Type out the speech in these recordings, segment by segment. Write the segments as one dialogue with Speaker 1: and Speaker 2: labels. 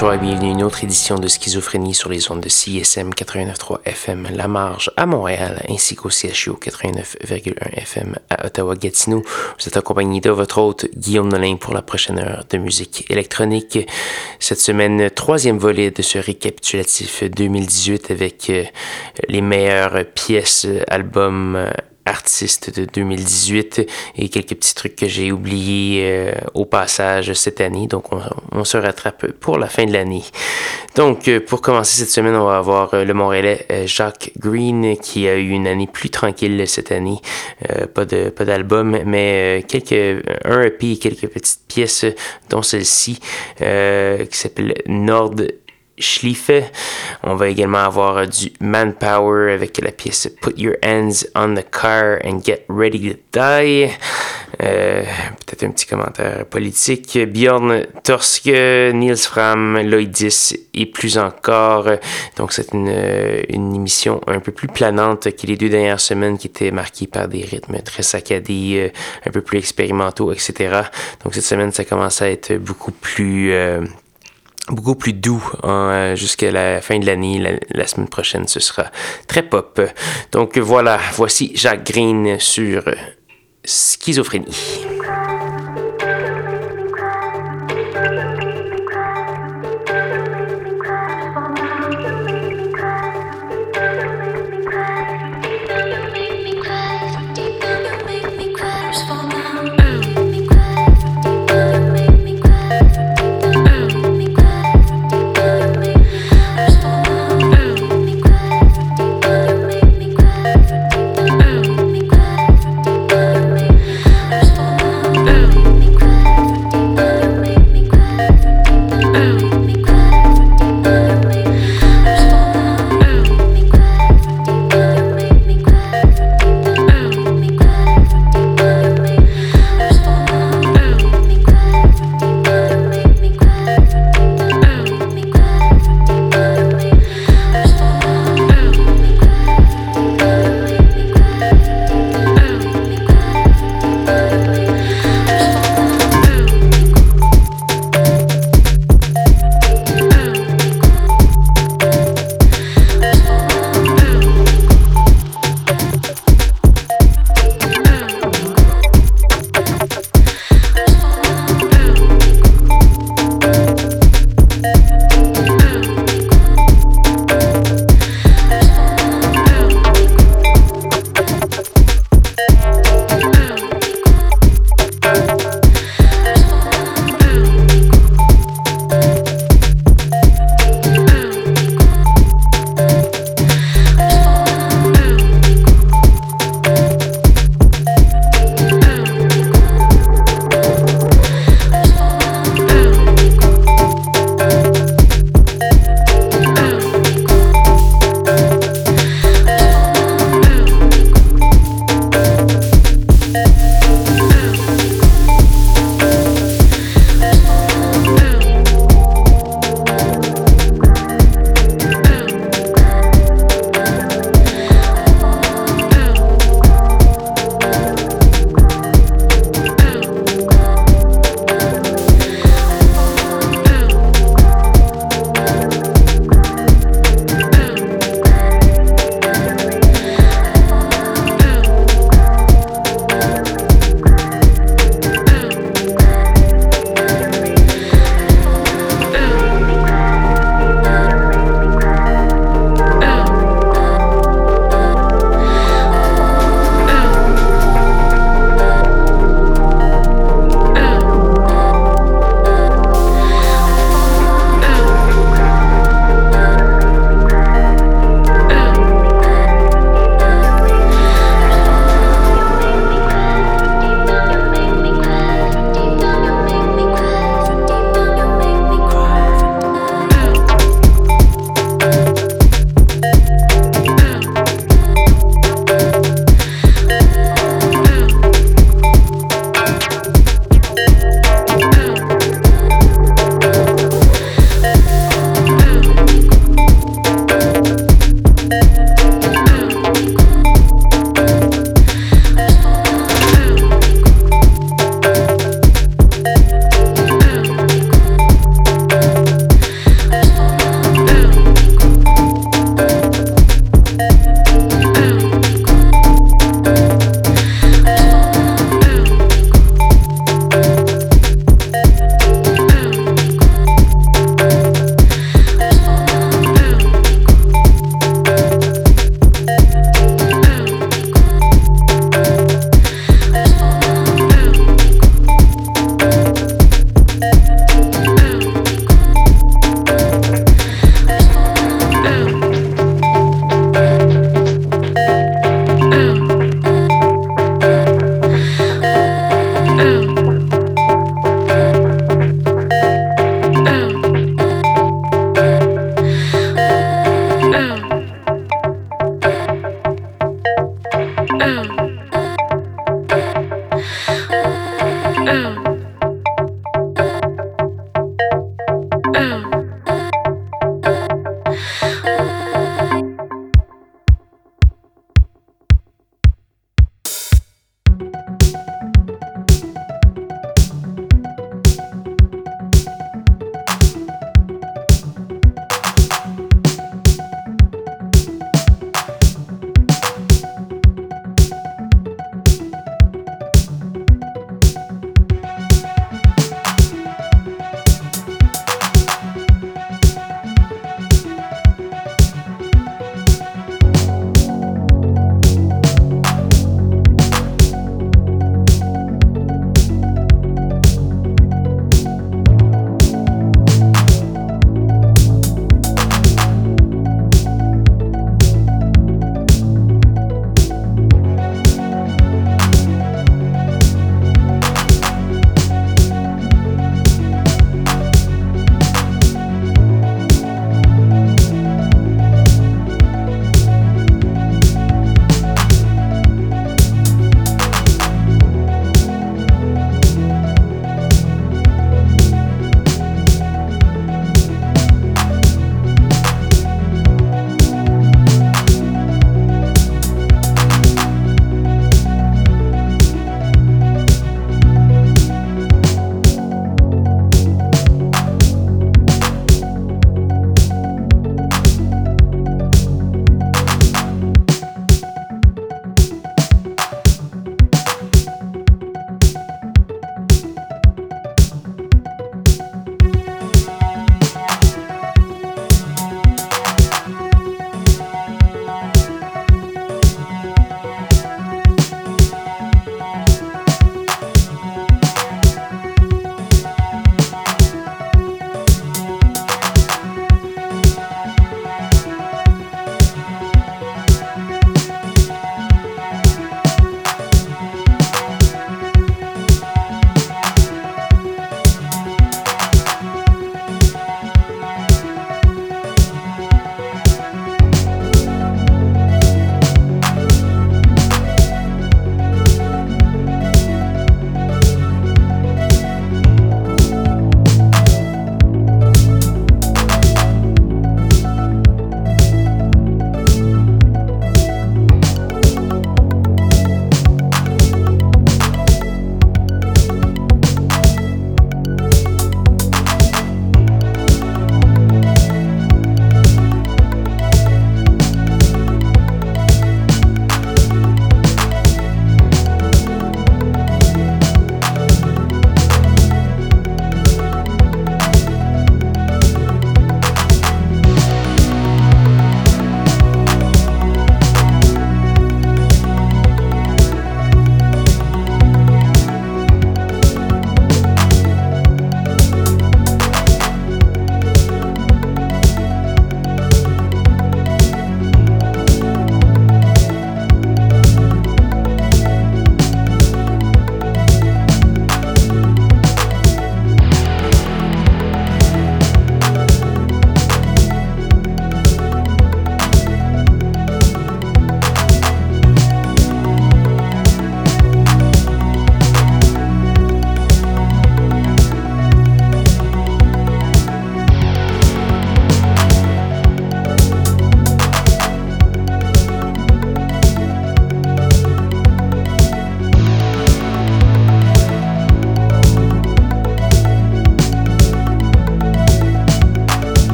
Speaker 1: Bonjour et bienvenue à une autre édition de Schizophrénie sur les ondes de CSM 89.3 FM La Marge à Montréal ainsi qu'au CHU 89.1 FM à Ottawa-Gatineau. Vous êtes accompagné de votre hôte Guillaume Nolin pour la prochaine heure de musique électronique. Cette semaine, troisième volet de ce récapitulatif 2018 avec euh, les meilleures pièces, albums, artiste de 2018 et quelques petits trucs que j'ai oubliés euh, au passage cette année. Donc, on, se rattrape pour la fin de l'année. Donc, euh, pour commencer cette semaine, on va avoir euh, le Montréalais Jacques Green qui a eu une année plus tranquille cette année. pas de pas d'album, mais quelques un EP et quelques petites pièces, dont celle-ci qui s'appelle Nord Schliefe. On va également avoir du Manpower avec la pièce Put Your Hands on the Car and Get Ready to Die. Euh, peut-être un petit commentaire politique. Bjorn Torske, Niels Fram, Lloydis et plus encore. Donc c'est une, une, émission un peu plus planante que les deux dernières semaines qui étaient marquées par des rythmes très saccadés, euh, un peu plus expérimentaux, etc. Donc cette semaine ça commence à être beaucoup plus... Euh, beaucoup plus doux hein, jusqu'à la fin de l'année. La, semaine prochaine, ce sera très pop. Donc voilà, voici Jacques Green sur schizophrénie.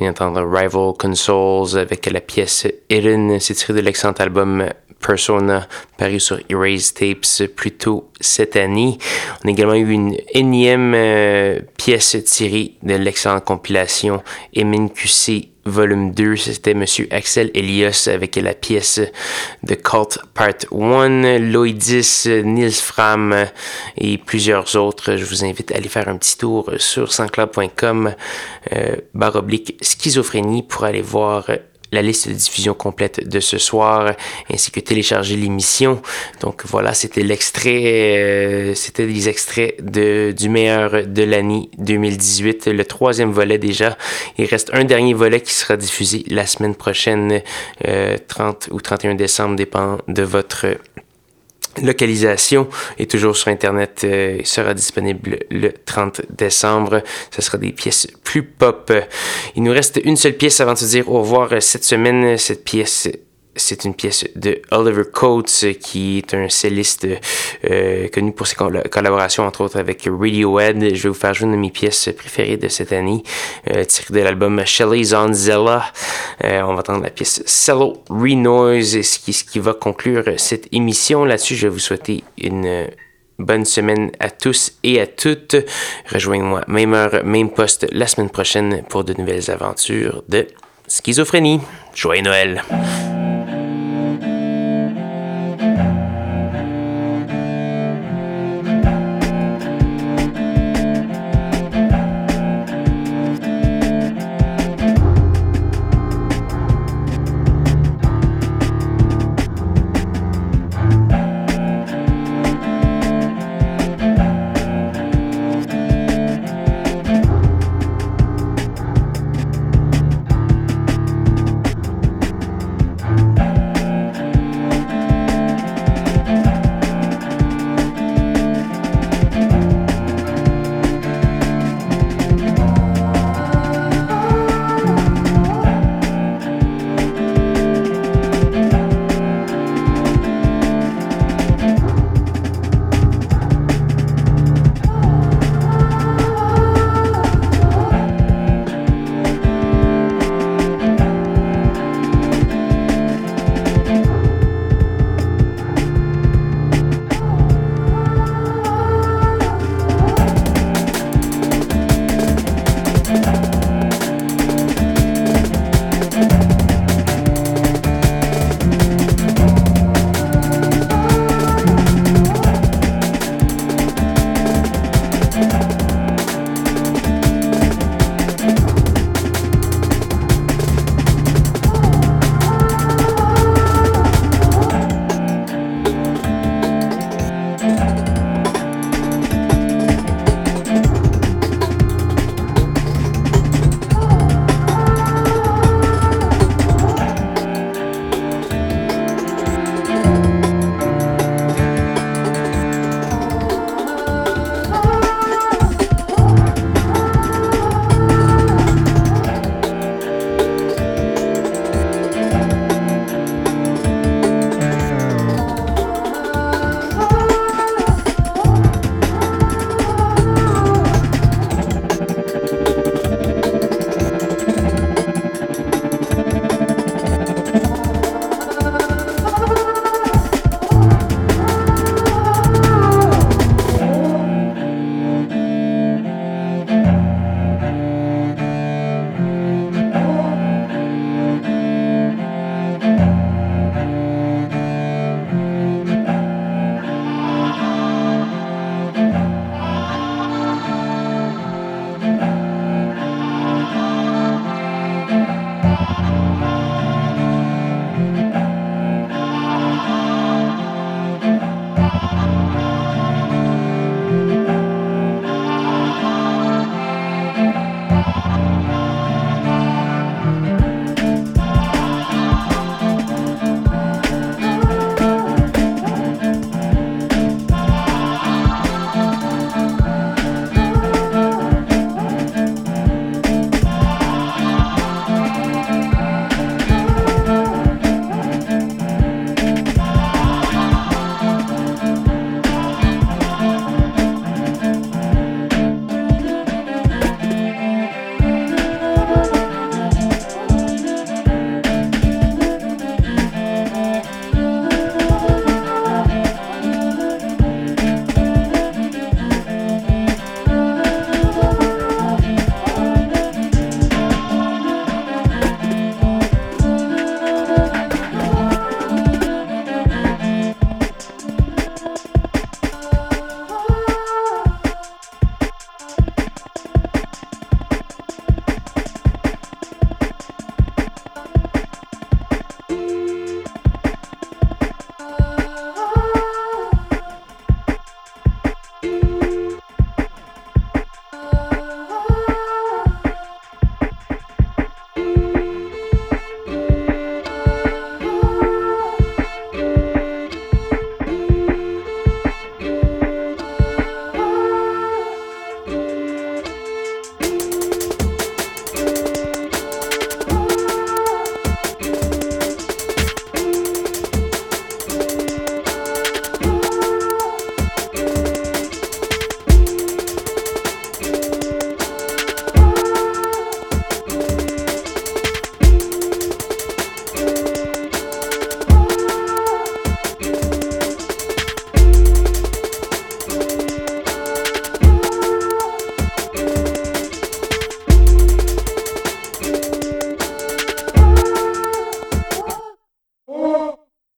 Speaker 1: Vient d'entendre Rival Consoles avec la pièce Hidden. C'est tiré de l'excellent album Persona, paru sur Erase Tapes plus tôt cette année. On a également eu une énième euh, pièce tirée de l'excellente compilation MNQC volume 2, c'était Monsieur Axel Elias avec la pièce de Cult Part 1, Loïdis, Nils Fram et plusieurs autres. Je vous invite à aller faire un petit tour sur sanscloud.com euh, barre oblique schizophrénie pour aller voir la liste de diffusion complète de ce soir, ainsi que télécharger l'émission. Donc voilà, c'était l'extrait, euh, c'était des extraits de, du meilleur de l'année 2018, le troisième volet déjà. Il reste un dernier volet qui sera diffusé la semaine prochaine, 30 euh, ou 31 décembre, dépend de votre localisation est toujours sur Internet, euh, sera disponible le 30 décembre. Ce sera des pièces plus pop. Il nous reste une seule pièce avant de se dire au revoir cette semaine. Cette pièce c'est une pièce de Oliver Coates, qui est un celliste euh, connu pour ses collaborations, entre autres avec Radiohead. Je vais vous faire jouer une de mes pièces préférées de cette année, euh, tirée de l'album Shelley's on Zella. Euh, on va entendre la pièce Cello Renoise, ce qui, ce qui va conclure cette émission. Là-dessus, je vais vous souhaiter une bonne semaine à tous et à toutes. Rejoignez-moi, même heure, même poste, la semaine prochaine pour de nouvelles aventures de schizophrénie. Joyeux Noël!